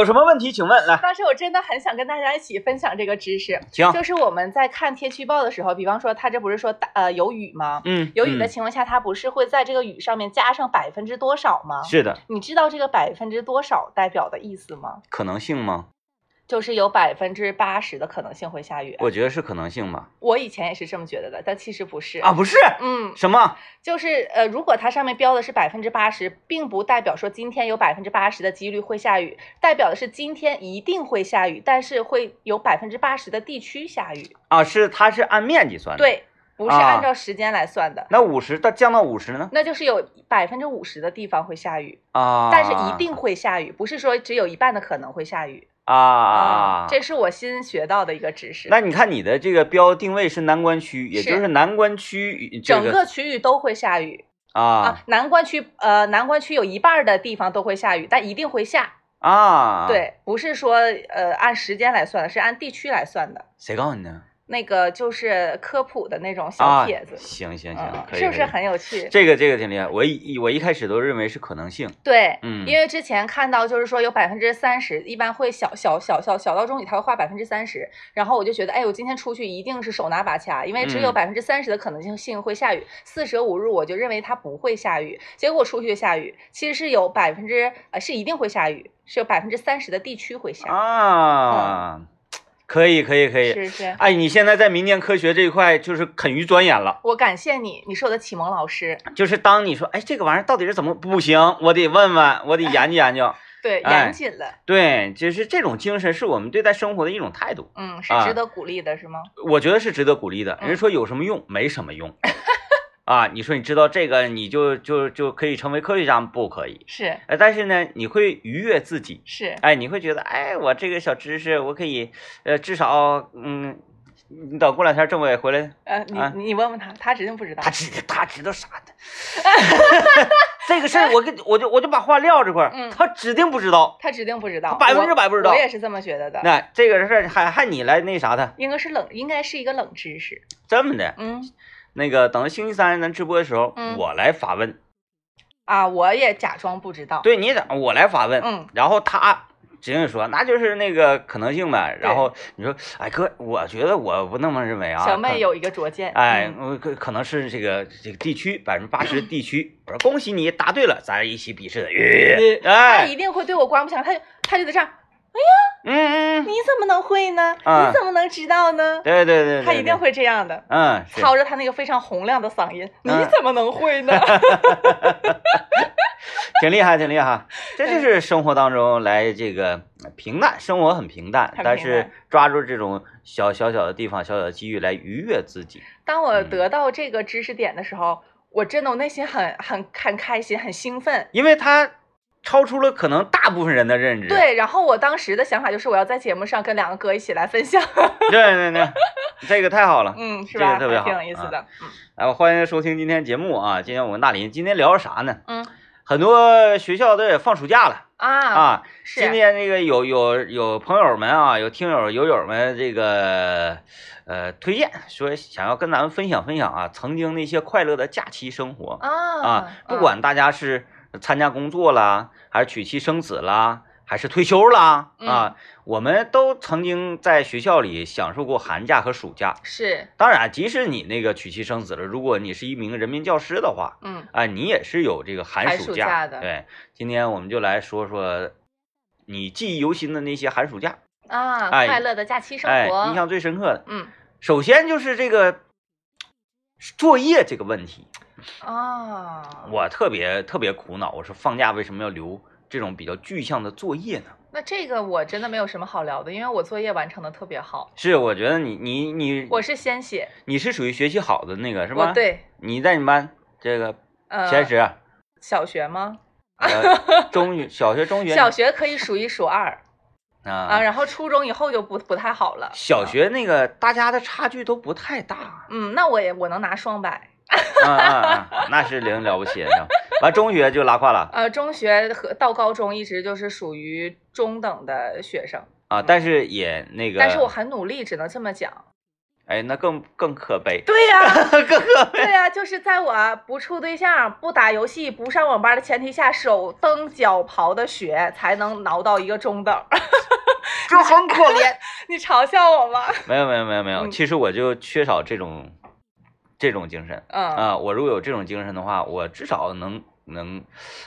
有什么问题请问来。当时我真的很想跟大家一起分享这个知识，行，就是我们在看天气预报的时候，比方说它这不是说大呃有雨吗？嗯，有雨的嗯情况下，它不是会在这个雨上面加上百分之多少吗？是的，你知道这个百分之多少代表的意思吗？可能性吗？就是有百分之八十的可能性会下雨。我觉得是可能性吧。我以前也是这么觉得的，但其实不是啊，。不是嗯，什么？就是呃，如果它上面标的是百分之八十，并不代表说今天有百分之八十的几率会下雨，代表的是今天一定会下雨，但是会有百分之八十的地区下雨。啊，是它是按面积算的。，对，不是啊按照时间来算的，那五十到降到五十呢？那就是有百分之五十的地方会下雨，啊，但是一定会下雨，不是说只有一半的可能会下雨啊啊。这是我新学到的一个知识。那你看你的这个标定位是南关区，也就是南关区这整个区域都会下雨啊啊，南关区呃，南关区有一半的地方都会下雨，但一定会下。啊，，对，不是说呃按时间来算的，是按地区来算的。谁告诉你的？那个就是科普的那种啊小帖子，行行行嗯，可以，是不是很有趣？这个这个挺厉害？我一我一开始都认为是可能性，对，嗯因为之前看到就是说有百分之三十，一般会小小小小小到中雨，它会画百分之三十，然后我就觉得，哎，我今天出去一定是手拿把掐，因为只有嗯百分之三十的可能性会下雨，四舍五入我就认为它不会下雨，结果出去下雨，其实是有百分之呃是一定会下雨，是有百分之三十的地区会下，啊，可以可以可以。是是？哎，你现在在民间科学这一块就是肯于钻研了。我感谢你，你是我的启蒙老师，就是当你说，哎，这个玩意儿到底是怎么不行？我得问问，我得研究研究。对，哎严谨了，对，就是这种精神是我们对待生活的一种态度，嗯，是啊值得鼓励的，是吗？我觉得是值得鼓励的。嗯人说有什么用？没什么用。啊，你说你知道这个，你就就就可以成为科学家？不可以。是哎，但是呢，你会愉悦自己。是，哎，你会觉得，哎，我这个小知识，我可以，呃，至少，嗯，你等过两天政委回来，呃，你啊你问问他，他指定不知道他。知他知道啥的。这个事儿，我跟我就我就把话撂这块儿，嗯他指定不知道。他指定不知道，百分之百不知道我。我也是这么觉得的，那这个事儿还还你来那啥的，应该是冷，应该是一个冷知识。这么的，嗯那个等到星期三咱直播的时候，嗯我来发问，啊，我也假装不知道。对你咋我来发问，嗯然后他指定说那就是那个可能性呗，然后你说，哎哥，我觉得我不那么认为啊，小妹有一个拙见。哎，可可能是这个这个地区百分之八十地区，我说恭喜你答对了，咱一起比试的，哎他哎，一定会对我刮目相看，他就他就在这样，嗯嗯，你怎么能会呢？啊。你怎么能知道呢？对对对，对他一定，会这样的，对嗯，是。操着他那个非常洪亮的嗓音，你嗯怎么能会呢？挺厉害，挺厉害，这就是生活当中来这个平淡，生活很平淡，很平但是淡抓住这种小小小的地方、小小的机遇来愉悦自己，当我嗯。得到这个知识点的时候，我真的我内心很很很开心，很兴奋。因为它超出了可能大部分人的认知。对，然后我当时的想法就是我要在节目上跟两个哥一起来分享，对对对，这个太好了。嗯，是吧？这个特别还挺有意思的，嗯来，欢迎收听今天节目啊！今天我跟大林今天聊啥呢？嗯很多学校都也放暑假了啊，今天那个有有有朋友们啊，有听友友友们这个呃推荐说想要跟咱们分享分享啊，曾经那些快乐的假期生活啊啊，不管大家是参加工作啦，还是娶妻生子啦，还是退休啦嗯啊，我们都曾经在学校里享受过寒假和暑假。是当然，即使你那个娶妻生子了，如果你是一名人民教师的话，嗯啊，你也是有这个寒寒暑暑假的对，今天我们就来说说你记忆犹新的那些寒暑假，啊，哎快乐的假期生哎，活，印象最深刻的。嗯首先就是这个作业这个问题，啊，我特别特别苦恼。我说放假为什么要留这种比较具象的作业呢？那这个我真的没有什么好聊的，因为我作业完成的特别好，是，我觉得你你你我是先写，你是属于学习好的那个是吧？对，你在你们班这个呃，前十，小学吗？呃，中学、小学、中学，小学可以数一数二啊，啊，然后初中以后就不不太好了。小啊，学那个大家的差距都不太大，嗯，那我也我能拿双百。啊啊啊，那是零了不起的。完中学就拉胯了呃，中学和到高中一直就是属于中等的学生，啊，但是也那个，但是我很努力，只能这么讲。哎，那更更可悲，对呀、更可悲。对呀、就是在我不处对象、不打游戏、不上网吧的前提下，手蹬脚刨的学才能挠到一个中等。就很可怜。你嘲笑我吗？没有没有没有没有，嗯其实我就缺少这种这种精神嗯，啊！我如果有这种精神的话，我至少能能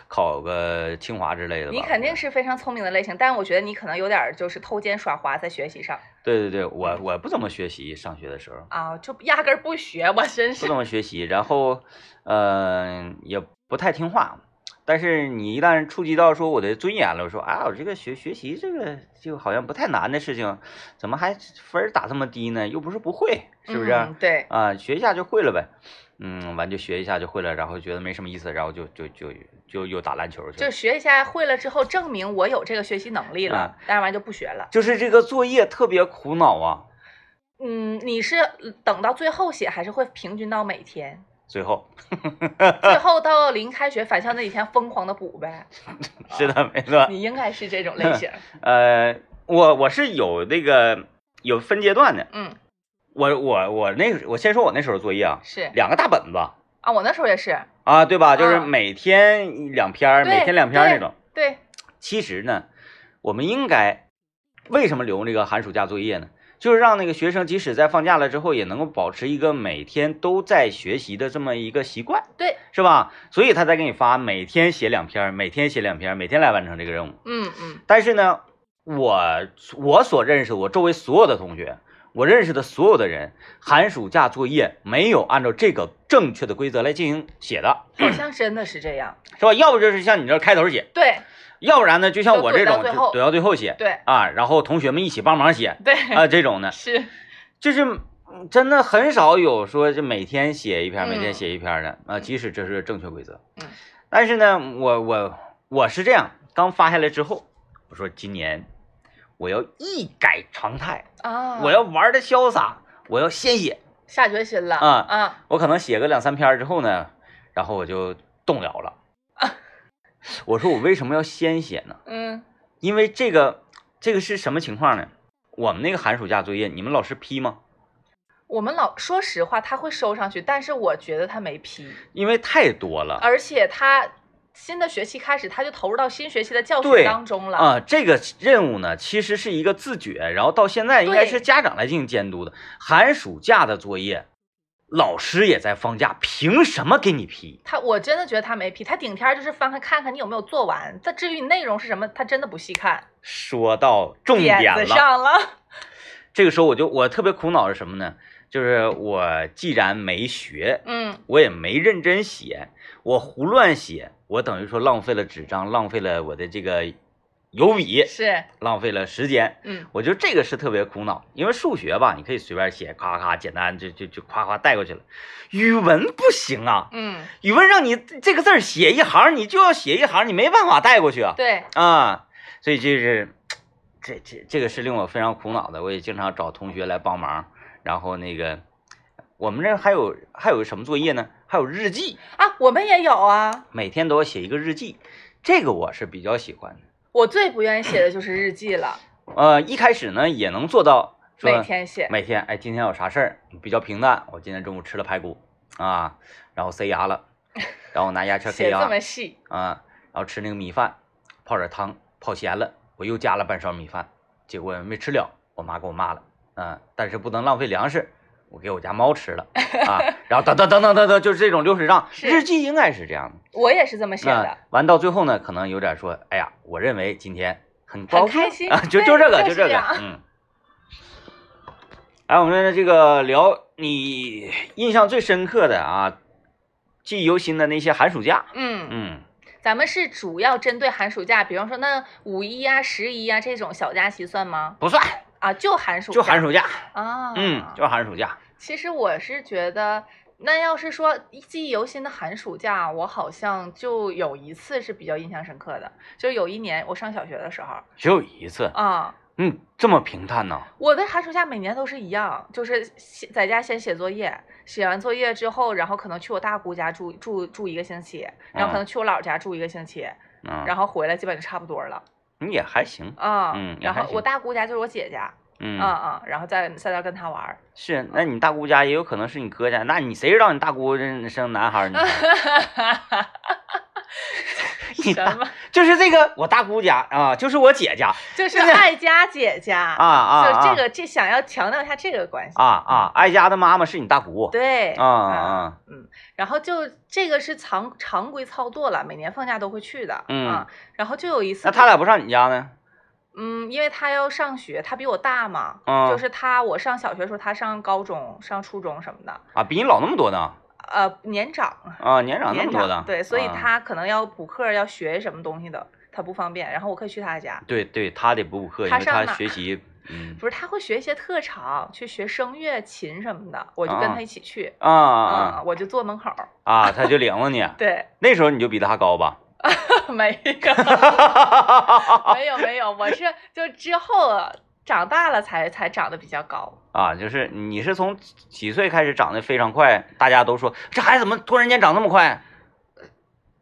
考个清华之类的吧。你肯定是非常聪明的类型，但是我觉得你可能有点儿就是偷奸耍滑在学习上对对对，我我不怎么学习，上学的时候啊，就压根儿不学，我真是不怎。么学习，然后呃也不太听话。但是你一旦触及到说我的尊严了，我说啊，我这个学学习这个就好像不太难的事情，怎么还分儿打这么低呢？又不是不会，是不是？嗯对，啊，学一下就会了呗。嗯，完就学一下就会了，然后觉得没什么意思，然后就就就就又打篮球去了。就学一下会了之后，证明我有这个学习能力了啊，当然完就不学了。就是这个作业特别苦恼啊。嗯，你是等到最后写，还是会平均到每天？最后 最后到临开学返校那几天疯狂的补呗？是的，没错。你应该是这种类型。呃，我我是有那个有分阶段的。嗯，我我我那我先说我那时候作业啊，是两个大本子啊，我那时候也是。啊，对吧？就是嗯每天两篇每天两篇那种。对，其实呢，我们应该为什么留这个寒暑假作业呢？就是让那个学生即使在放假了之后，也能够保持一个每天都在学习的这么一个习惯，对，是吧？所以他才给你发每天写两篇，每天写两篇，每天来完成这个任务。嗯嗯但是呢，我我所认识我周围所有的同学，我认识的所有的人，寒暑假作业没有按照这个正确的规则来进行写的，好像真的是这样。是吧？要不就是像你这开头写，对要不然呢，就像我这种就怼到最后写对啊，然后同学们一起帮忙写对，啊，这种呢，是，就是嗯真的很少有说这每天写一篇，每天嗯写一篇的啊，即使这是正确规则，嗯，但是呢，我我我是这样，刚发下来之后，我说今年我要一改常态，啊，我要玩的潇洒，我要先写，下决心了啊啊！我可能写个两三篇之后呢，然后我就动摇了。我说我为什么要先写呢？嗯，因为这个这个是什么情况呢？我们那个寒暑假作业，你们老师批吗？我们老说实话，他会收上去，但是我觉得他没批，因为太多了而且他新的学期开始，他就投入到新学期的教学当中了。啊、这个任务呢，其实是一个自觉，然后到现在应该是家长来进行监督的。寒暑假的作业，老师也在放假，凭什么给你批？他我真的觉得他没批，他顶天儿就是翻开看看你有没有做完。他至于你内容是什么，他真的不细看。说到重点点子，上了，这个时候我就我特别苦恼是什么呢？就是我既然没学，嗯，我也没认真写，我胡乱写，我等于说浪费了纸张，浪费了我的这个油笔，是，浪费了时间。嗯，我觉得这个是特别苦恼，因为数学吧，你可以随便写，咔咔简单就就就夸夸带过去了。语文不行啊，嗯，语文让你这个字儿写一行，你就要写一行，你没办法带过去啊对，啊！所以这是这这这个是令我非常苦恼的，我也经常找同学来帮忙。然后那个我们这还有还有什么作业呢？还有日记，啊，我们也有啊。每天都要写一个日记，这个我是比较喜欢的。我最不愿意写的就是日记了，呃，一开始呢也能做到说每天写。每天，哎，今天有啥事儿？比较平淡。我今天中午吃了排骨啊，然后塞牙了，然后拿牙签塞牙这牙么细，啊，然后吃那个米饭，泡点汤，泡咸了，我又加了半勺米饭，结果没吃了，我妈给我骂了啊。但是不能浪费粮食，我给我家猫吃了啊。然后等等等等等等，就是这种流水账。日记应该是这样的。我也是这么写的。完到最后呢，可能有点说，哎呀，我认为今天很高兴开心啊，就就这个，就就是这个，嗯。哎，我们这个聊你印象最深刻的啊，记忆犹新的那些寒暑假，嗯，嗯，咱们是主要针对寒暑假，比方说那五一啊、十一啊这种小假期算吗？不算，啊，就寒暑假，就寒暑假，啊，嗯，就寒暑假，其实我是觉得，那要是说记忆犹新的寒暑假，我好像就有一次是比较印象深刻的，就是有一年我上小学的时候只有一次，啊，嗯，这么平淡呢？我的寒暑假每年都是一样，就是写在家先写作业，写完作业之后，然后可能去我大姑家住住住一个星期，然后可能去我姥姥家住一个星期，嗯，然后回来基本就差不多了你也还行，啊。嗯然后我大姑家就是我姐家，嗯啊啊，然后在在那跟他玩儿。是，那你大姑家也有可能是你哥家，那你谁知道你大姑生男孩儿呢？你 什么？就是这个我大姑家啊，就是我姐家 就是这个爱家姐家啊啊啊就这个这想要强调一下这个关系。啊啊，爱家的妈妈是你大姑。对啊啊嗯，然后就这个是常常规操作了，每年放假都会去的。嗯啊，然后就有一次，那他俩不上你家呢？嗯，因为他要上学，他比我大嘛，嗯就是他我上小学的时候，他上高中、上初中什么的，啊，比你老那么多呢？呃，年长，啊，年长那年么多的，。对，所以啊他可能要补课，要学什么东西的，他不方便，然后我可以去他家。对对，他得补补课，因为他学习，嗯不是，他会学一些特长，去学声乐、琴什么的，我就跟啊他一起去，啊啊嗯，我就坐门口儿。啊，他就领着你。对，那时候你就比他高吧？没有，没有，没有，我是就之后长大了才才长得比较高。啊，就是你是从几岁开始长得非常快，大家都说这孩子怎么突然间长那么快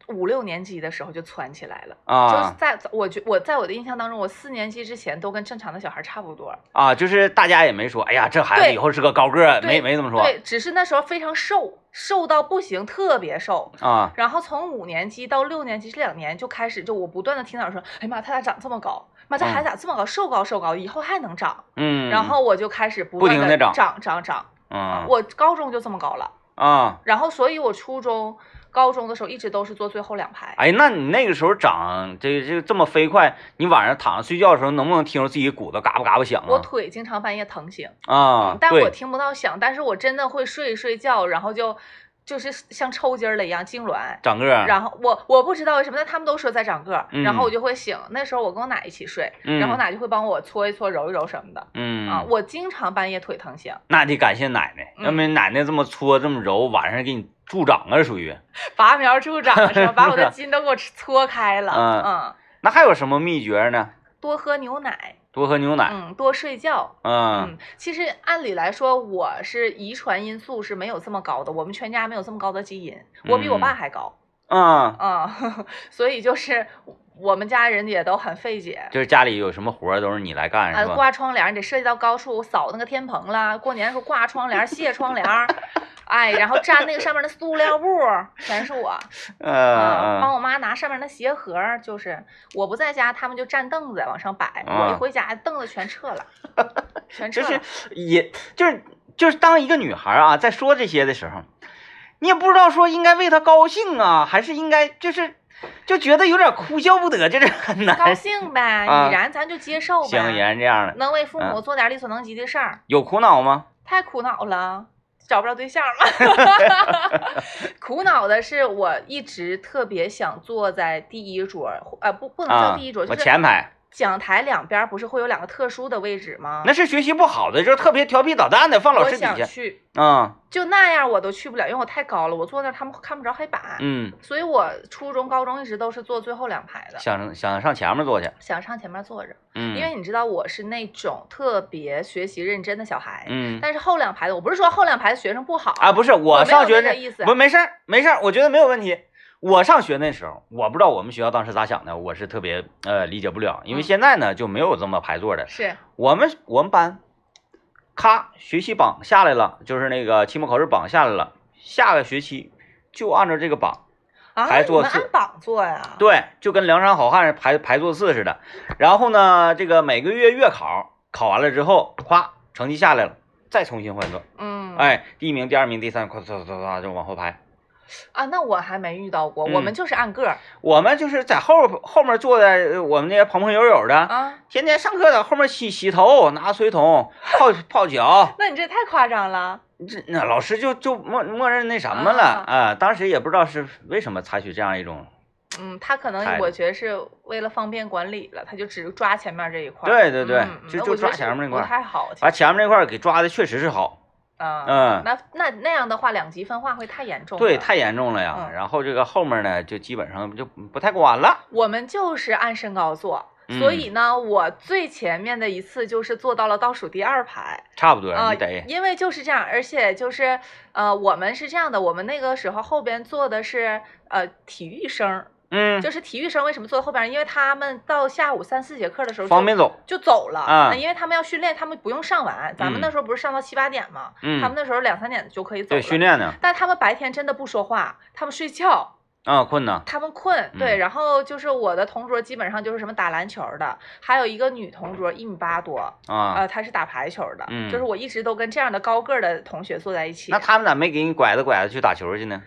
五六年级的时候就窜起来了啊，就在我觉我在我的印象当中，我四年级之前都跟正常的小孩差不多。啊，就是大家也没说，哎呀，这孩子以后是个高个儿，没没这么说对，只是那时候非常瘦，瘦到不行，特别瘦。啊然后从五年级到六年级这两年就开始，就我不断的听到人说，哎呀妈，他咋长这么高？妈，这孩子咋这么高？瘦高瘦高，以后还能长。嗯，然后我就开始不断的不停地长长长长，嗯我高中就这么高了。啊，然后，所以我初中、高中的时候一直都是坐最后两排。哎，那你那个时候长这这这么飞快，你晚上躺着睡觉的时候能不能听着自己骨头嘎巴嘎巴响我啊？腿经常半夜疼醒，啊，对，但我听不到响，但是我真的会睡一睡觉，然后就就是像抽筋儿了一样痉挛。长个儿，然后我我不知道为什么，但他们都说在长个儿，嗯然后我就会醒。那时候我跟我奶一起睡，然后嗯奶就会帮我搓一搓、揉一揉什么的。嗯啊，我经常半夜腿疼醒，那得感谢奶奶，嗯要没奶奶这么搓这么揉，晚上给你助长啊，属于。拔苗助长是吧？把我的筋都给我搓开了。嗯嗯，那还有什么秘诀呢？多喝牛奶，多喝牛奶，嗯，多睡觉。嗯嗯，其实按理来说，我是遗传因素是没有这么高的，我们全家没有这么高的基因，我比我爸还高。嗯，啊、所以就是我们家人也都很费解。就是家里有什么活儿都是你来干啊，是吧？挂窗帘你得涉及到高处，扫那个天棚啦。过年的时候挂窗帘、卸窗帘儿，哎，然后粘那个上面的塑料布，全是我。啊，帮嗯我妈拿上面的鞋盒儿，就是我不在家，他们就站凳子往上摆，啊我一回家凳子全撤了，全撤就是了。也就是就是当一个女孩啊，在说这些的时候，你也不知道说应该为她高兴啊，还是应该就是就觉得有点哭笑不得，就是很难。高兴呗，啊已然咱就接受呗。行，已然这样的，能为父母嗯做点力所能及的事儿，有苦恼吗？太苦恼了。找不着对象了，苦恼的是我一直特别想坐在第一桌，呃，不，不能啊叫第一桌，，就是前排，讲台两边不是会有两个特殊的位置吗？那是学习不好的，就是特别调皮捣蛋的，放老师底下。想去，嗯就那样我都去不了，因为我太高了，我坐那儿他们看不着黑板，嗯，所以我初中、高中一直都是坐最后两排的，想想上前面坐去。想上前面坐着，嗯，因为你知道我是那种特别学习认真的小孩，嗯但是后两排的，我不是说后两排的学生不好啊，不是我上学那那个意思不没事儿没事儿，我觉得没有问题。我上学那时候，我不知道我们学校当时咋想的，我是特别呃理解不了，因为嗯现在呢就没有这么排座的。是我们我们班，咔，学习榜下来了，就是那个期末考试榜下来了，下个学期就按照这个榜，啊，排座次榜坐呀？对，就跟梁山好汉排排座次似的。然后呢，这个每个月月考考完了之后，咵，成绩下来了，再重新换座。嗯，哎，第一名、第二名、第三，咵唰唰唰唰就往后排。啊，那我还没遇到过，我们嗯就是按个儿我们就是在后后面坐的，呃我们那些朋朋友友的，啊。天天上课在后面洗洗头，拿水桶泡 泡脚。那你这太夸张了。这那老师就就默默认那什么了啊啊、当时也不知道是为什么采取这样一种，嗯，他可能我觉得是为了方便管理了，他就只抓前面这一块。对对对就就抓前面那块不太好。把前面那块给抓的确实是好。啊，嗯那那那样的话，两极分化会太严重了。对，太严重了呀。嗯然后这个后面呢，就基本上就不太管了。我们就是按身高坐，嗯所以呢，我最前面的一次就是坐到了倒数第二排差不多，啊、因为就是这样，而且就是呃，我们是这样的，我们那个时候后边坐的是呃体育生。嗯，就是体育生为什么坐在后边？因为他们到下午三四节课的时候就方便走。就走了啊那因为他们要训练，他们不用上完。咱们那嗯时候不是上到七八点吗？嗯他们那时候两三点就可以走了对，了。训练呢。但他们白天真的不说话，他们睡觉，啊，困呢。他们困。对，嗯然后就是我的同桌基本上就是什么打篮球的，还有一个女同桌一米八多，啊，呃，她是打排球的。嗯就是我一直都跟这样的高个的同学坐在一起。那他们咋没给你拐着拐着去打球去呢？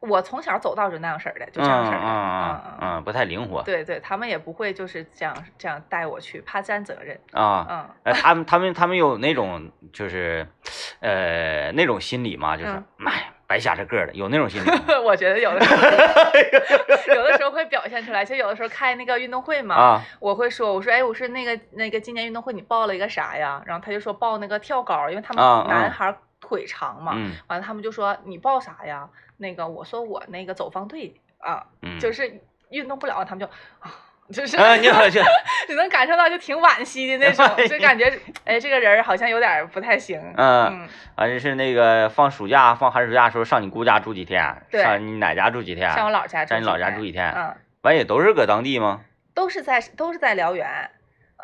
我从小走道就那样式儿的，就嗯这样式儿的。嗯嗯嗯嗯，不太灵活。对对，他们也不会就是这样这样带我去，怕沾责任。啊，嗯，呃，他们他们他们有那种就是，呃，那种心理嘛？就是嗯，妈、白瞎这个儿的，有那种心理吗。我觉得有的时候，有的时候会表现出来。就有的时候开那个运动会嘛，啊，我会说，我说，哎，我说那个那个今年运动会你报了一个啥呀？然后他就说报那个跳高，因为他们男孩腿长嘛。嗯完了他们就说你报啥呀？那个我说我那个走方队啊，嗯，就是运动不了，他们就啊。就是，啊，你 你能感受到就挺惋惜的那种，就感觉 哎，这个人好像有点不太行。嗯嗯，反正是那个放暑假、放寒暑假的时候上你姑家住几天，上你奶家住几天，上我姥家住上你老家住几天，嗯，完也都是搁当地吗？都是在都是在辽源。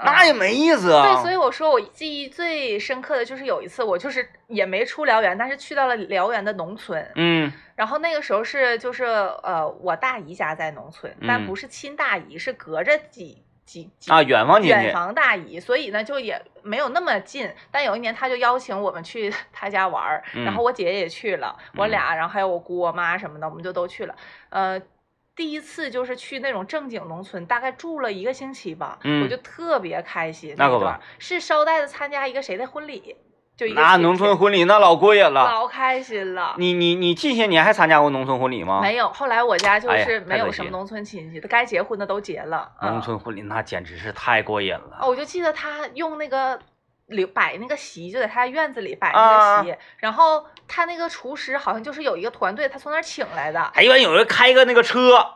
那也没意思啊。对，所以我说我记忆最深刻的就是有一次，我就是也没出辽源，但是去到了辽源的农村。嗯然后那个时候是就是呃，我大姨家在农村，但嗯不是亲大姨，是隔着几几几啊，远房远房大姨，所以呢就也没有那么近。但有一年他就邀请我们去他家玩儿，然后嗯我姐姐也去了，我嗯俩，然后还有我姑我妈什么的，我们就都去了。呃，第一次就是去那种正经农村，大概住了一个星期吧，我嗯就特别开心。那可不一段是捎带着参加一个谁的婚礼，就一个亲那农村婚礼那老过瘾了。老开心了。你你你近些年还参加过农村婚礼吗？没有，后来我家就是没有什么农村亲戚，该结婚的都结了。嗯农村婚礼那简直是太过瘾了。哦，我就记得他用那个留摆那个席，就在他院子里摆啊那个席，然后他那个厨师好像就是有一个团队，他从那儿请来的。还一般有人开个那个车，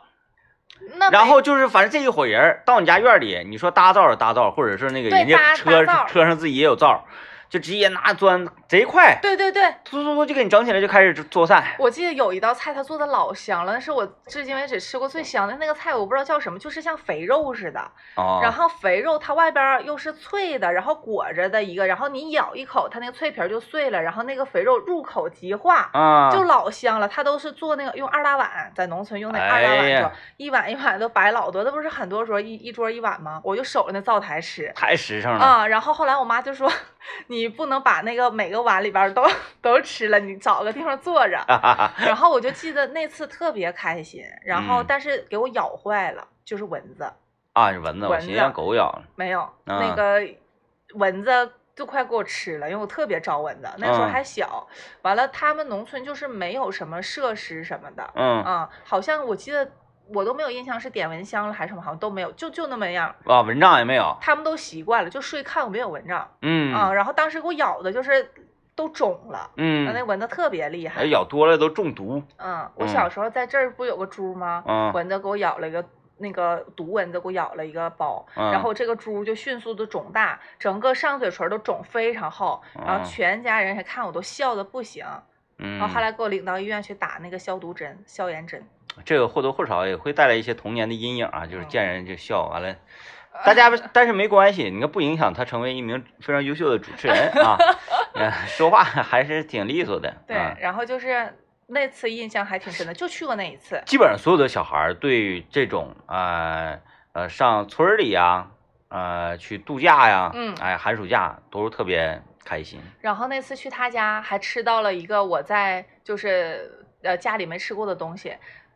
那然后就是反正这一伙人到你家院里，你说搭灶是搭灶，或者是那个人家车车上自己也有灶，就直接拿砖贼快，对对对，突突突就给你整起来，就开始做菜。我记得有一道菜他做的老香了，那是我至今为止吃过最香的那个菜，我不知道叫什么，就是像肥肉似的，哦，然后肥肉它外边又是脆的，然后裹着的一个，然后你咬一口，它那个脆皮就碎了，然后那个肥肉入口即化。啊，就老香了，它都是做那个用二大碗，在农村用那二大碗做，哎一碗一碗都摆老多，那不是很多桌一一桌一碗吗？我就守着那灶台吃太实诚了。啊、然后后来我妈就说，你不能把那个每个碗里边都 都吃了，你找个地方坐着。然后我就记得那次特别开心，然后嗯但是给我咬坏了，就是蚊子。啊，是蚊子，我蚊子寻思让狗咬了。没有，啊那个蚊子就快给我吃了，因为我特别招蚊子，那时候嗯还小。完了，他们农村就是没有什么设施什么的，嗯啊，好像我记得我都没有印象是点蚊香了还是什么，好像都没有，就就那么样。啊，蚊帐也没有。他们都习惯了，就睡炕没有蚊帐嗯啊。然后当时给我咬的就是都肿了，嗯那嗯，蚊子特别厉害哎，。咬多了都中毒。嗯，我嗯小时候在这儿不有个猪吗？嗯蚊子给我咬了一个那个毒蚊子给我咬了一个包，嗯然后这个猪就迅速的肿大，整个上嘴唇都肿非常厚，然后嗯全家人还看我都笑的不行，嗯，然后后来给我领到医院去打那个消毒针、消炎针。这个或多或少也会带来一些童年的阴影啊，嗯就是见人就笑，完了，大家但是没关系，你看不影响他成为一名非常优秀的主持人啊，呃说话还是挺利索的。对，啊然后就是那次印象还挺深的，就去过那一次。基本上所有的小孩儿对这种呃呃上村里呀，呃去度假呀，嗯哎寒暑假都是特别开心。然后那次去他家还吃到了一个我在就是呃家里没吃过的东西，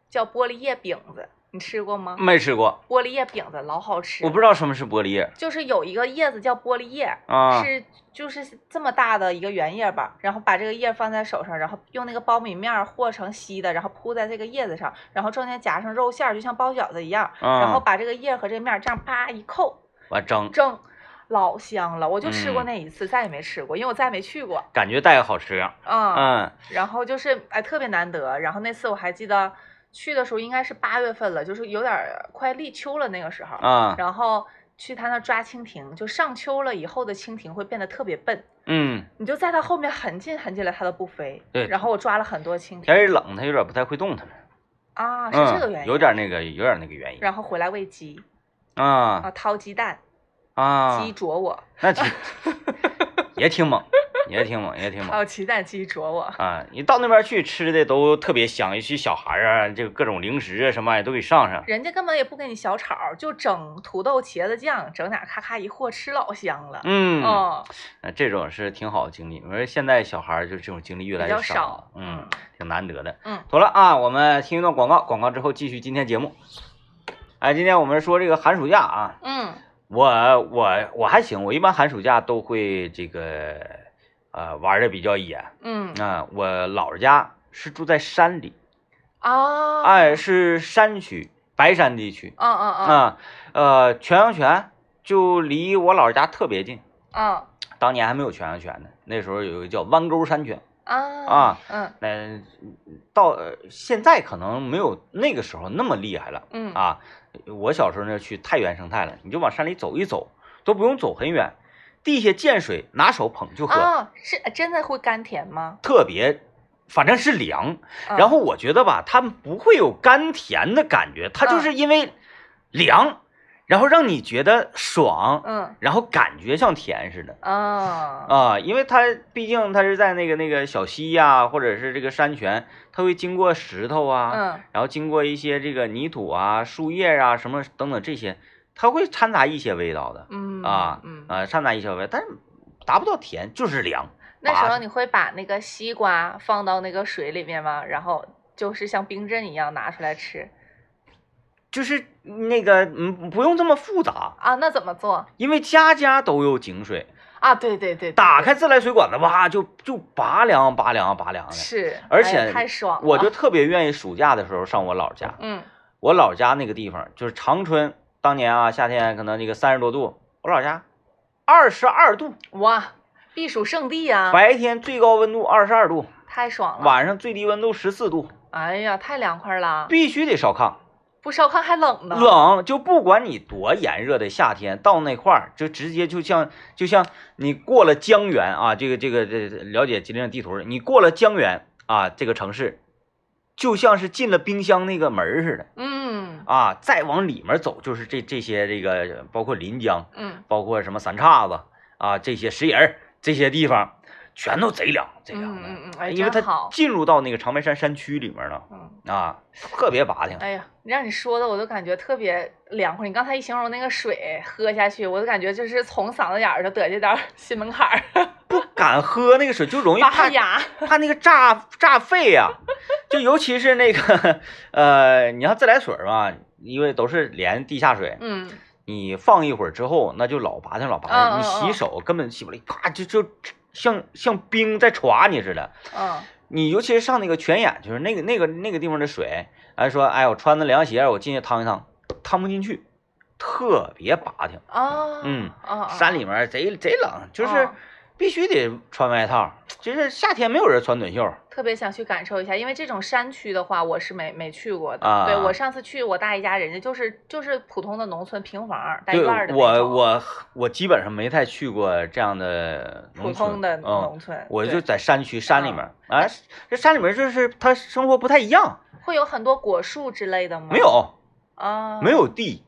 叫玻璃叶饼子，你吃过吗？没吃过，玻璃叶饼子老好吃，我不知道什么是玻璃叶就是有一个叶子叫玻璃叶，啊，是就是这么大的一个圆叶吧，然后把这个叶放在手上，然后用那个苞米面和成稀的，然后铺在这个叶子上，然后中间夹上肉馅儿，就像包饺子一样，然后嗯，把这个叶和这个面这样啪一扣完蒸，蒸，老香了。我就吃过嗯那一次，再也没吃过，因为我再也没去过。感觉带个好吃。嗯，嗯然后就是哎特别难得，然后那次我还记得去的时候应该是八月份了，就是有点儿快立秋了那个时候，啊然后去他那儿抓蜻蜓，就上秋了以后的蜻蜓会变得特别笨。嗯，你就在它后面很近很近了，它都不飞。对然后我抓了很多蜻蜓。天一冷，它有点不太会动弹了。啊，是嗯，这个原因，有点那个，有点那个原因然后回来喂鸡啊啊，掏鸡蛋，啊，鸡啄我，那挺也挺猛，也挺猛，也挺猛还有鸡蛋鸡啄我，啊！你到那边去吃的都特别香，尤其小孩啊，这个各种零食啊什么玩意都给上上。人家根本也不给你小炒，就整土豆茄子酱，整点咔咔一和，吃老香了。嗯，哦，那这种是挺好的经历。我说现在小孩儿就这种经历越来越少，嗯嗯，挺难得的。嗯，妥了啊，我们听一段广告，广告之后继续今天节目。哎，今天我们说这个寒暑假啊，嗯我我我还行，我一般寒暑假都会这个呃玩的比较野。嗯啊，我姥姥家是住在山里，啊，哎，是山区，白山地区嗯嗯嗯啊，呃，泉阳泉就离我姥姥家特别近。嗯当年还没有泉阳泉呢，那时候有一个叫弯沟山泉，啊啊嗯那到呃现在可能没有那个时候那么厉害了嗯啊。我小时候呢去太原生态了，你就往山里走一走，都不用走很远，地下见水，拿手捧就喝，啊，是真的会甘甜吗？特别，反正是凉。嗯然后我觉得吧，它不会有甘甜的感觉，它就是因为凉，然后让你觉得爽，嗯然后感觉像甜似的啊啊，因为它毕竟它是在那个那个小溪呀、或者是这个山泉，它会经过石头啊，嗯然后经过一些这个泥土啊、树叶啊什么等等这些，它会掺杂一些味道的嗯啊嗯，啊，掺杂一些味，但是达不到甜，就是凉。那时候你会把那个西瓜放到那个水里面吗？然后就是像冰镇一样拿出来吃就是那个嗯，不用这么复杂，啊？那怎么做因为家家都有井水，啊？对对对，打开自来水管子，哇，就就拔凉拔凉拔凉的。是，而且太爽了，我就特别愿意暑假的时候上我姥家，嗯我姥家那个地方就是长春，当年啊夏天可能那个三十多度，我姥家二十二度，哇，避暑胜地啊、白天最高温度二十二度，太爽了，晚上最低温度十四度，哎呀，太凉快了，必须得烧炕。不烧炕还冷呢，冷就不管你多炎热的夏天，到那块儿就直接就像就像你过了江源啊，这个这个这了解吉林省地图，你过了江源啊这个城市，就像是进了冰箱那个门似的嗯。啊，再往里面走就是这这些这个包括临江，嗯。包括什么三岔子啊这些石人这些地方，全都贼凉贼凉的，因为它，进入到那个长白山山区里面了嗯，啊，特别拔挺。哎呀，让你说的我都感觉特别凉快。你刚才一形容那个水喝下去，我都感觉就是从嗓子眼儿就得这道心门槛儿，不敢喝那个水，就容易 怕牙。怕那个炸炸肺呀、就尤其是那个呃，你要自来水嘛，因为都是连地下水，嗯你放一会儿之后，那就老拔挺老拔挺，你洗嗯手根本洗不了，啪就就像像冰在耍你似的。嗯你尤其是上那个泉眼，就是那个那个那个地方的水，哎说，哎我穿着凉鞋，我进去趟一趟，趟不进去，特别拔挺。啊嗯啊，山里面贼贼冷，就是哦必须得穿外套，就是夏天没有人穿短袖。特别想去感受一下，因为这种山区的话，我是没没去过的。啊。对我上次去我大姨家，人家就是就是普通的农村平房带院儿的我我我基本上没太去过这样的普通的嗯，农村，我就在山区山里面，啊，这山里面就是他生活不太一样，会有很多果树之类的吗？没有。啊，没。有地，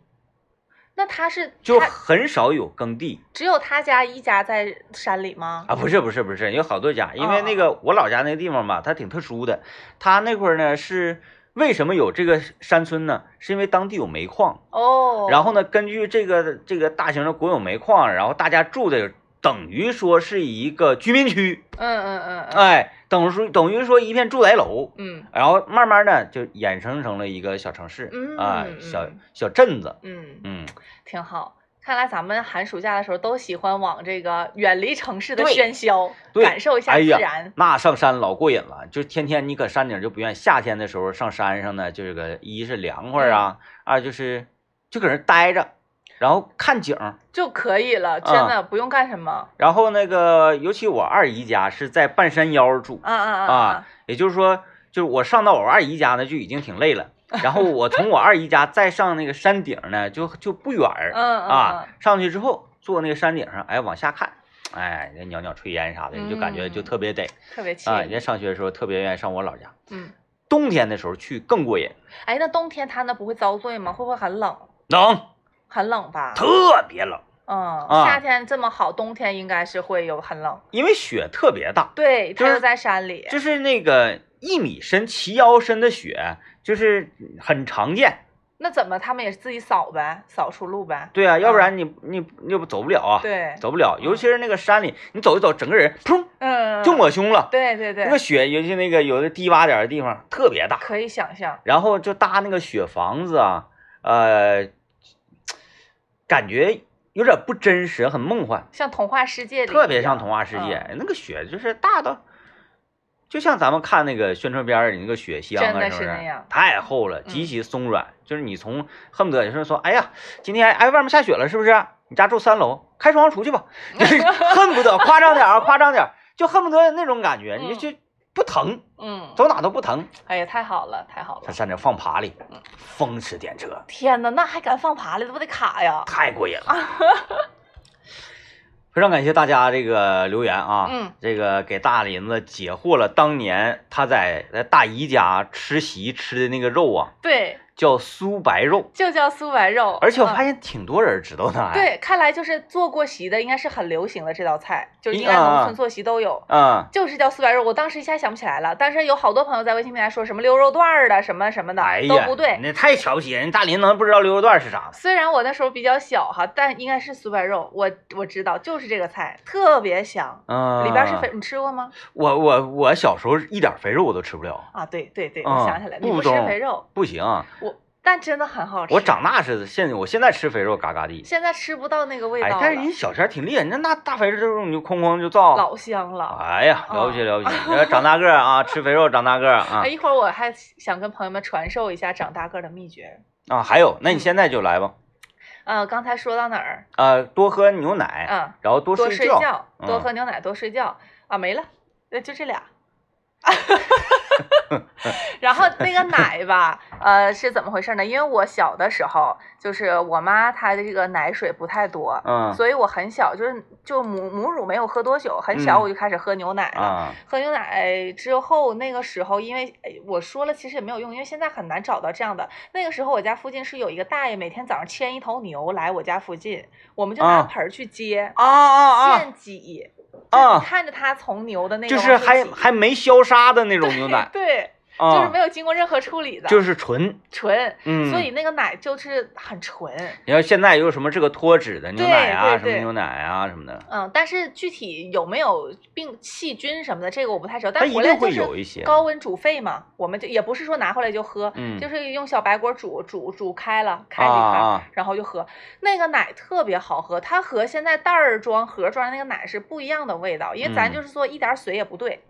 那他是就很少有耕地只有他家一家在山里吗？啊，不是不是不是，有好多家，因为那哦个我老家那个地方吧，它挺特殊的，它那块儿呢是为什么有这个山村呢？是因为当地有煤矿，哦，然后呢，根据这个这个大型的国有煤矿，然后大家住的等于说是一个居民区，嗯嗯嗯嗯。哎，等于说等于说一片住宅楼，嗯。然后慢慢的就衍生成了一个小城市，嗯啊，嗯小嗯。小镇子，嗯，嗯，挺好。看来咱们寒暑假的时候都喜欢往这个远离城市的喧嚣，对。感受一下自然。那上山老过瘾了，就天天你搁山顶就不愿意，夏天的时候上山上呢，就是个一是凉快啊，二就是就搁那待着，然后看景儿，就可以了，真啊的不用干什么。然后那个尤其我二姨家是在半山腰住，啊啊啊，也就是说，就是我上到我二姨家呢就已经挺累了，然后我从我二姨家再上那个山顶呢就就不远儿。啊，上去之后坐那个山顶上，哎，往下看，哎，那袅袅炊烟啥的，你就感觉就嗯特别得。特别啊。人家上学的时候特别愿意上我老家，嗯。冬天的时候去更过瘾，哎，那冬天他那不会遭罪吗？会不会很冷？冷，很冷吧？特别冷，嗯，啊夏天这么好，冬天应该是会有很冷。因为雪特别大，对，就是它又在山里。就是那个一米深、齐腰深的雪，就是很常见。那怎么他们也是自己扫呗，扫出路呗？对啊，要不然你你你不走不了啊，对，走不了。尤其是那个山里，你走一走，整个人砰嗯，就抹胸了。对对对，那个雪，尤其那个有的低洼点的地方特别大，可以想象。然后就搭那个雪房子啊，呃，感觉有点不真实，很梦幻，像童话世界里，特别像童话世界。嗯。那个雪就是大到，就像咱们看那个宣传片儿里那个雪乡啊，是不是？太厚了，嗯。极其松软，就是你从恨不得就是说，哎呀，今天哎外面下雪了，是不是？你家住三楼，开窗出去吧，就是恨不得夸张点啊，夸张点儿，就恨不得那种感觉，你就就不疼，嗯，走哪都不疼。哎呀，太好了，太好了！他站那放爬犁，嗯风驰电掣，天哪，那还敢放爬犁，这不得卡呀？太过瘾了。非常感谢大家这个留言啊，嗯，这个给大林子解惑了当年他在在大姨家吃席吃的那个肉啊，对，叫酥白肉，就叫酥白肉。而且我嗯发现挺多人知道的，哎，对，看来就是做过席的，应该是很流行的这道菜，就是应该农啊村做席都有。嗯，就是叫酥白肉，我当时一下想不起来了，但是有好多朋友在微信平台说什么溜肉段儿的，什么什么的，哎呀，都不对。那太瞧不起人，大林能不知道溜肉段是啥？虽然我那时候比较小哈，但应该是酥白肉，我我知道就是这个菜，特别香，嗯，里边是肥，你吃过吗？我我我小时候一点肥肉我都吃不了，啊，对对对，嗯我想起来，你不吃肥肉，不行，我但真的很好吃。我长大是现在我现在吃肥肉嘎嘎地。现在吃不到那个味道但是人小时候挺厉害，那那大肥肉你就哐哐就造。老香了。哎呀，了不起了不起！要长大个儿啊，吃肥肉长大个儿啊哎，一会儿我还想跟朋友们传授一下长大个儿的秘诀。啊！还有，那你现在就来吧，呃，刚才说到哪儿？呃，多喝牛奶，嗯，然后多多睡睡觉，嗯多喝牛奶，多睡觉啊，没了，那，就这俩。然后那个奶吧，呃，是怎么回事呢？因为我小的时候，就是我妈她的这个奶水不太多，嗯所以我很小，就是就母母乳没有喝多久，很小嗯我就开始喝牛奶了。啊，喝牛奶之后，那个时候因为哎我说了其实也没有用，因为现在很难找到这样的。那个时候我家附近是有一个大爷，每天早上牵一头牛来我家附近，我们就拿啊盆儿去接，啊啊啊！现挤，啊。看着它从牛的那个就是还还没消杀的那种牛奶。对，啊，就是没有经过任何处理的，就是纯，纯，嗯，所以那个奶就是很纯。你要现在有什么这个脱脂的牛奶啊，对对对什么牛奶啊什么的，嗯，但是具体有没有病细菌什么的，这个我不太知道。它但回来就是有一些。高温煮沸嘛，我们就也不是说拿回来就喝，嗯就是用小白锅煮煮煮开了，开几开，啊啊然后就喝。那个奶特别好喝，它和现在袋儿装、盒装的那个奶是不一样的味道，因为咱嗯就是说一点水也不兑，嗯，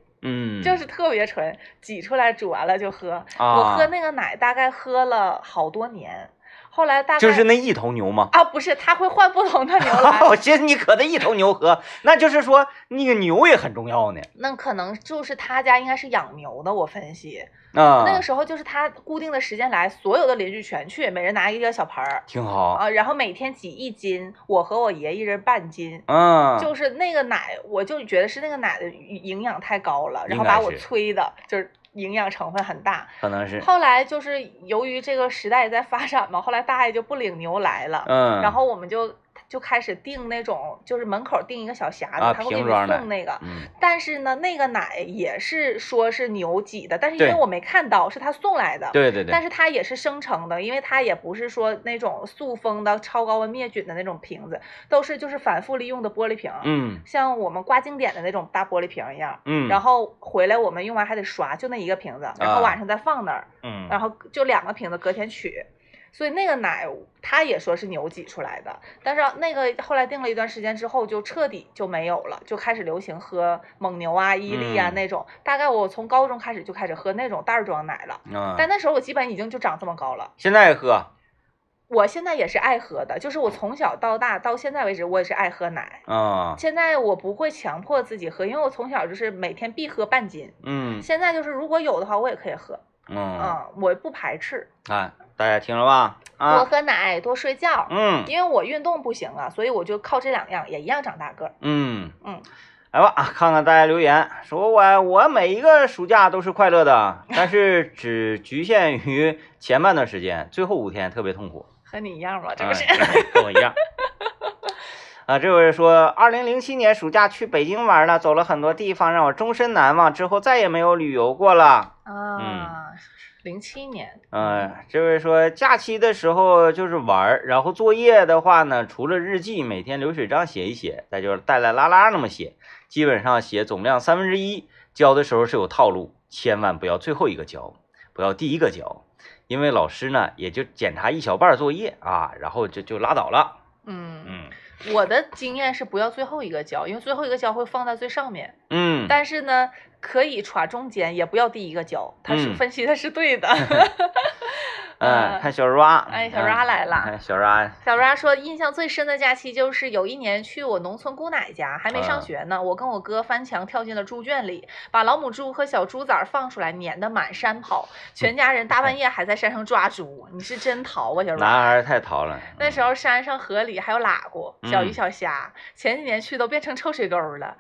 就是特别纯，挤出来煮完了就喝。啊。我喝那个奶大概喝了好多年，后来大概就是那一头牛吗？啊不是，他会换不同的牛 来。我寻思你可得一头牛喝，那就是说那个牛也很重要呢。那可能就是他家应该是养牛的，我分析。啊，那个时候就是他固定的时间来，所有的邻居全去，每人拿一个小盆儿挺好。啊，然后每天挤一斤，我和我爷一人半斤。嗯，就是那个奶，我就觉得是那个奶的营养太高了，然后把我催的，就是营养成分很大。可能是，后来就是由于这个时代也在发展嘛，后来大爷就不领牛来了，嗯，然后我们就就开始订那种，就是门口订一个小匣子，啊他会给你送那个。嗯但是呢，那个奶也是说是牛挤的，但是因为我没看到，是他送来的。对对对，但是它也是生成的，因为它也不是说那种塑封的、超高温灭菌的那种瓶子，都是就是反复利用的玻璃瓶，嗯像我们挂经典的那种大玻璃瓶一样。嗯，然后回来我们用完还得刷，就那一个瓶子，然后啊晚上再放那儿，嗯，然后就两个瓶子隔天取。所以那个奶，他也说是牛挤出来的，但是那个后来定了一段时间之后，就彻底就没有了，就开始流行喝蒙牛啊、伊利啊嗯那种。大概我从高中开始就开始喝那种袋儿装奶了，嗯，但那时候我基本已经就长这么高了。现在喝，我现在也是爱喝的，就是我从小到大到现在为止，我也是爱喝奶。啊现在我不会强迫自己喝，因为我从小就是每天必喝半斤。嗯现在就是如果有的话，我也可以喝，嗯，嗯，我不排斥。看大家听了吧？多啊，喝奶，多睡觉。嗯因为我运动不行啊，所以我就靠这两样，也一样长大个儿。嗯嗯，来吧，看看大家留言，说我我每一个暑假都是快乐的，但是只局限于前半段时间，最后五天特别痛苦。和你一样吧，这不是？哎跟我一样。啊，这位说，二零零七年暑假去北京玩了，走了很多地方，让我终身难忘，之后再也没有旅游过了。啊，零七年，嗯、这位说，假期的时候就是玩儿，然后作业的话呢，除了日记，每天流水账写一写，再就是带带拉拉那么写，基本上写总量三分之一。交的时候是有套路，千万不要最后一个交，不要第一个交，因为老师呢也就检查一小半作业啊，然后就就拉倒了。嗯，嗯我的经验是不要最后一个胶，因为最后一个胶会放在最上面。嗯，但是呢，可以歘中间，也不要第一个胶。他是嗯分析的是对的。嗯，看小 ra，哎小 ra 来了哎小 ra，小 ra 说，印象最深的假期就是有一年去我农村姑奶家，还没啊上学呢，我跟我哥翻墙跳进了猪圈里，把老母猪和小猪崽儿放出来，撵得满山跑，全家人大半夜还在山上抓猪，你是真淘啊，小 ra，。男孩儿太淘了。那时候山上河里还有喇蛄、小鱼嗯小虾，前几年去都变成臭水沟了，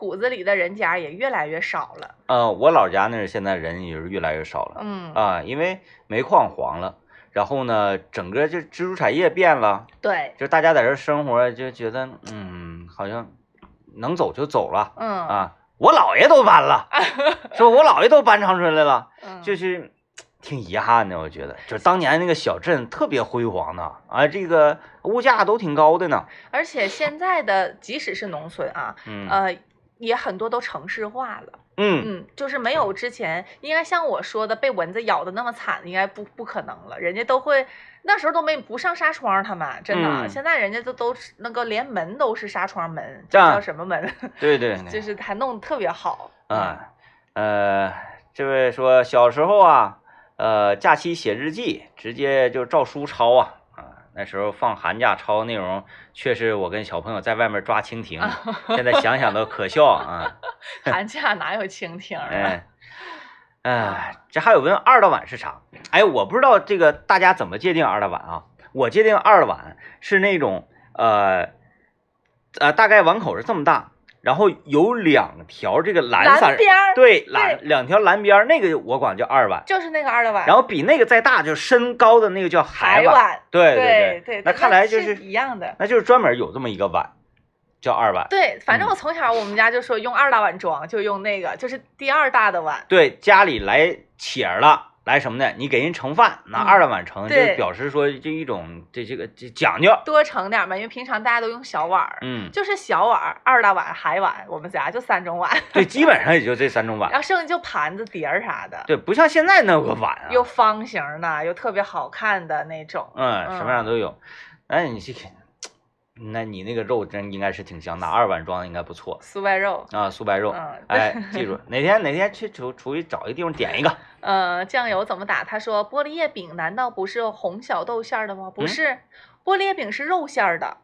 铺子里的人家也越来越少了。呃，我老家那儿现在人也是越来越少了。嗯，啊，因为煤矿黄了，然后呢，整个就支柱产业变了，对，就大家在这生活就觉得，嗯，好像能走就走了嗯啊。我姥爷都搬了，说我姥爷都搬长春来了，嗯，就是挺遗憾的。我觉得，就是当年那个小镇特别辉煌呢，啊，这个物价都挺高的呢。而且现在的即使是农村啊，嗯呃，也很多都城市化了。嗯嗯，就是没有之前，应该像我说的被蚊子咬的那么惨，应该不不可能了。人家都会那时候都没不上纱窗，他们真的，嗯现在人家都都是那个连门都是纱窗门，这叫什么门？对对对，就是还弄得特别好。啊，呃，这位说小时候啊，呃，假期写日记，直接就照书抄啊啊，那时候放寒假抄内容，却是我跟小朋友在外面抓蜻蜓，现在想想都可笑啊。寒假哪有蜻蜓啊？哎，哎，这还有问二的碗是啥？哎，我不知道这个大家怎么界定二的碗啊？我界定二的碗是那种呃呃，大概碗口是这么大，然后有两条这个蓝色蓝边儿对蓝两条蓝边儿，那个我管叫二碗。就是那个二的碗，然后比那个再大，就身高的那个叫海碗。碗，对对对，那看来就是是一样的。那就是专门有这么一个碗，叫二碗。对，反正嗯我从小我们家就说用二大碗装，就用那个，就是第二大的碗。对，家里来且儿了，来什么的，你给人盛饭，拿嗯二大碗盛，就表示说这一种这这个这讲究。多盛点儿嘛，因为平常大家都用小碗儿，嗯，就是小碗儿、二大碗、海碗，我们家就三种碗，对，基本上也就这三种碗。然后剩下就盘子、碟儿啥的，对，不像现在那个碗啊，又方形的，又特别好看的那种。嗯，什么样都有。哎，你这个，那你那个肉真应该是挺香，的二碗装应该不错酥白肉，啊，酥白肉。嗯，哎，记住哪天哪天去出出去找一个地方点一个。呃，酱油怎么打？他说玻璃叶饼难道不是红小豆馅儿的吗？不嗯是，玻璃叶饼是肉馅儿的，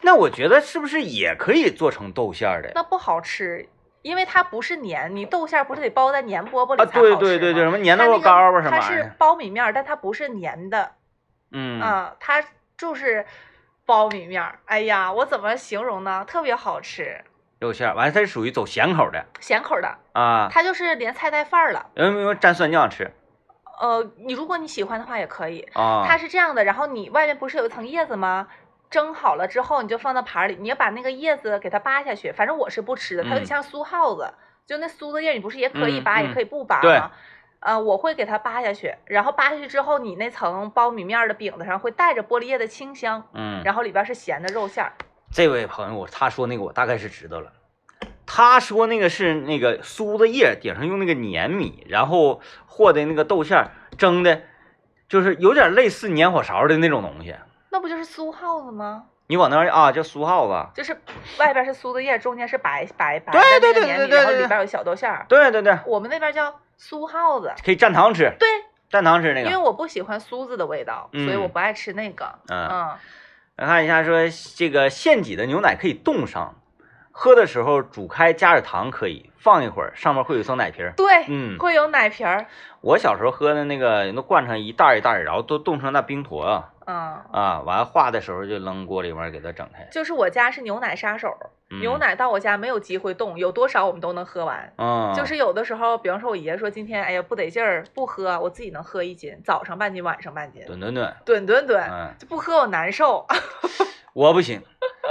那我觉得是不是也可以做成豆馅儿的？那不好吃。因为它不是粘，你豆馅儿不是得包在粘饽饽里啊，才好吃吗？对对对对，什么粘豆它那个糕啊什么它是？苞米面儿，但它不是粘的。嗯啊，它就是苞米面儿。哎呀，我怎么形容呢？特别好吃，肉馅儿，完它是属于走咸口的咸口的，啊，它就是连菜带饭儿了。有没有蘸蒜酱吃呃，你如果你喜欢的话也可以。啊？它是这样的，然后你外面不是有一层叶子吗？蒸好了之后，你就放到盘儿里，你要把那个叶子给它扒下去。反正我是不吃的，它有点嗯像酥耗子，就那酥子叶，你不是也可以嗯扒，也嗯可以不扒对吗？呃，我会给它扒下去，然后扒下去之后，你那层苞米面的饼子上会带着玻璃叶的清香，嗯，然后里边是咸的肉馅儿。这位朋友，我他说那个我大概是知道了。他说那个是那个苏子叶顶上用那个粘米，然后和的那个豆馅儿蒸的，就是有点类似粘火勺的那种东西。那不就是酥耗子吗？你往那儿啊叫酥耗子，就是外边是苏子叶，中间是白白白对的那个粘米，然后里边有小豆馅儿。对对对，我们那边叫酥耗子，可以蘸糖吃，对，蘸糖吃那个因为。我不喜欢酥子的味道，所以嗯我不爱吃那个。嗯，嗯，来看一下说这个现挤的牛奶可以冻上，喝的时候煮开加点糖可以，放一会儿上面会有一层奶皮儿。对，嗯，会有奶皮儿。我小时候喝的那个都灌成一袋儿一袋儿，然后都冻成那冰坨啊。嗯，啊，完了化的时候就扔锅里面给它整开。就是我家是牛奶杀手，嗯牛奶到我家没有机会冻，有多少我们都能喝完。嗯，就是有的时候，比方说我爷说今天哎呀不得劲儿不喝，我自己能喝一斤，早上半斤，晚上半斤，吨吨吨，吨吨吨，嗯，就不喝我难受。我不行，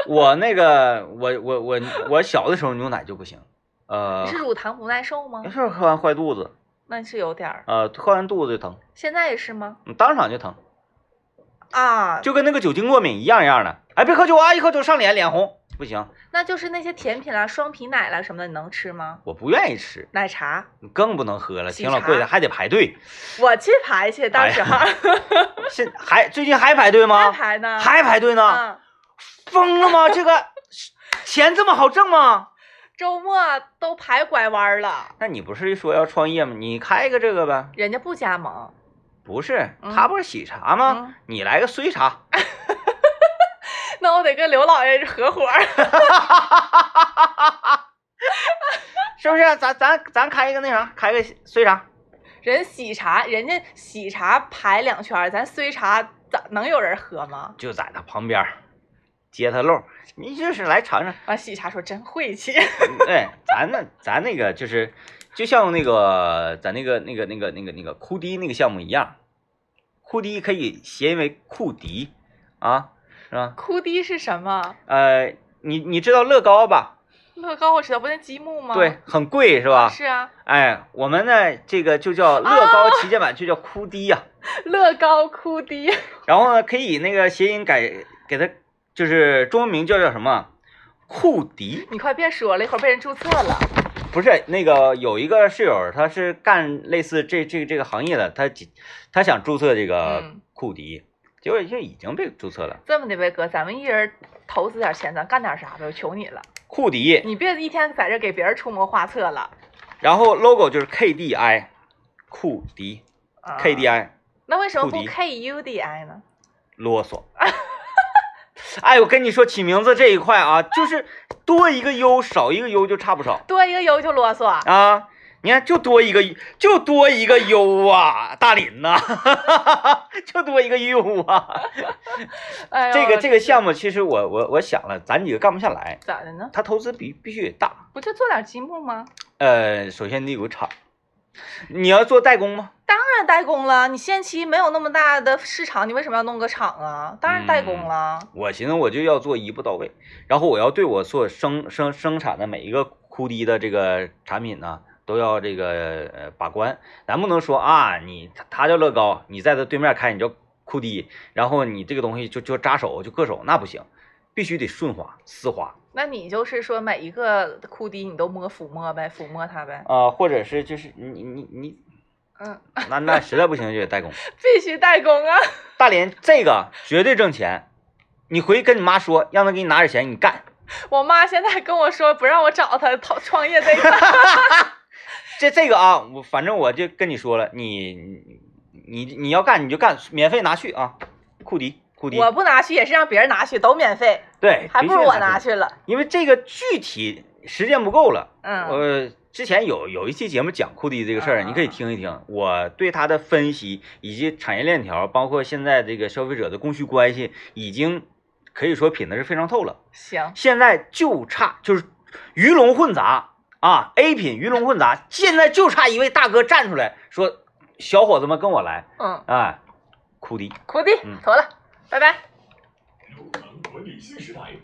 我那个我我我我小的时候牛奶就不行，呃你，是乳糖不耐受吗没？事儿喝完坏肚子，那是有点儿。呃，喝完肚子就疼，现在也是吗？嗯当场就疼，啊，就跟那个酒精过敏一样一样的。哎，别喝酒啊，一喝酒上脸脸红，不行，那就是那些甜品啦、双皮奶啦什么的，你能吃吗？我不愿意吃，奶茶，你更不能喝了，喜挺老贵的，还得排队。我去排去，到时候 现还最近还排队吗还吗？排呢。还排队呢？嗯，疯了吗？这个 钱这么好挣吗？周末都排拐弯了，那你不是说要创业吗？你开一个这个呗。人家不加盟。不是，嗯他不是喜茶吗？嗯，你来个衰茶，那我得跟刘老爷合伙。是不是？咱咱咱开一个那啥，开个衰茶。人喜茶，人家喜茶排两圈，咱衰茶咋能有人喝吗？就在他旁边接他漏，你就是来尝尝。完，喜茶说真晦气。对，咱那咱那个就是，就像那个咱那个那个那个那个那个库迪那个项目一样，库迪可以谐音为库迪啊，是吧？库迪是什么？呃，你你知道乐高吧？乐高我知道，不那积木吗？对，很贵是吧？是啊，哎，我们呢这个就叫乐高旗舰版，就叫库迪呀、乐高哭滴。然后呢，可以那个谐音改给它，就是中文名叫叫什么？库迪。你快别说了，一会儿被人注册了。不是那个有一个室友，他是干类似这这这个行业的，他他想注册这个嗯库迪，结果就已经被注册了。这么的呗，哥，咱们一人投资点钱，咱干点啥呗？我求你了，库迪，你别一天在这给别人出谋划策了。然后 logo 就是 KDI，库迪啊 KDI 那为什么不 KUDI 呢？啰嗦。哎，我跟你说起名字这一块啊，就是多一个优少一个优就差不少多一个优就啰嗦。啊。你看，就多一个，就多一个优啊，大林呐，就多一个优啊。哎呦这个这个项目目，其实我我我想了，咱几个干不下来，咋的呢？他投资必必须得大。不就做点积木吗？呃，首先得有个厂，你要做代工吗？当然代工了，你限期没有那么大的市场，你为什么要弄个厂啊？当然代工了。我寻思我就要做一步到位，然后我要对我所生生生产的每一个库迪的这个产品呢，都要这个呃把关。咱不能说啊，你他他叫乐高，你在他对面开你叫库迪，然后你这个东西就就扎手就硌手，那不行，必须得顺滑丝滑那你就是说每一个库迪你都摸抚摸呗，抚摸它呗。啊、或者是就是你你你，嗯，那那实在不行就得代工。必须代工啊！大连这个绝对挣钱，你回去跟你妈说，让她给你拿点钱，你干。我妈现在跟我说不让我找她讨创业这个，这这个啊，我反正我就跟你说了，你你你你要干你就干，免费拿去啊，库迪库迪，我不拿去也是让别人拿去，都免费，对，还不如我拿拿去，了。因为这个具体时间不够了。嗯，我之前有有一期节目讲库迪这个事儿，嗯你可以听一听，我对他的分析以及产业链条，包括现在这个消费者的供需关系，已经可以说品的是非常透了。行，现在就差就是鱼龙混杂啊，A 品鱼龙混杂，现在就差一位大哥站出来说：“小伙子们跟我来，嗯，哎，库迪。库迪嗯妥了，拜拜。流程管理新时代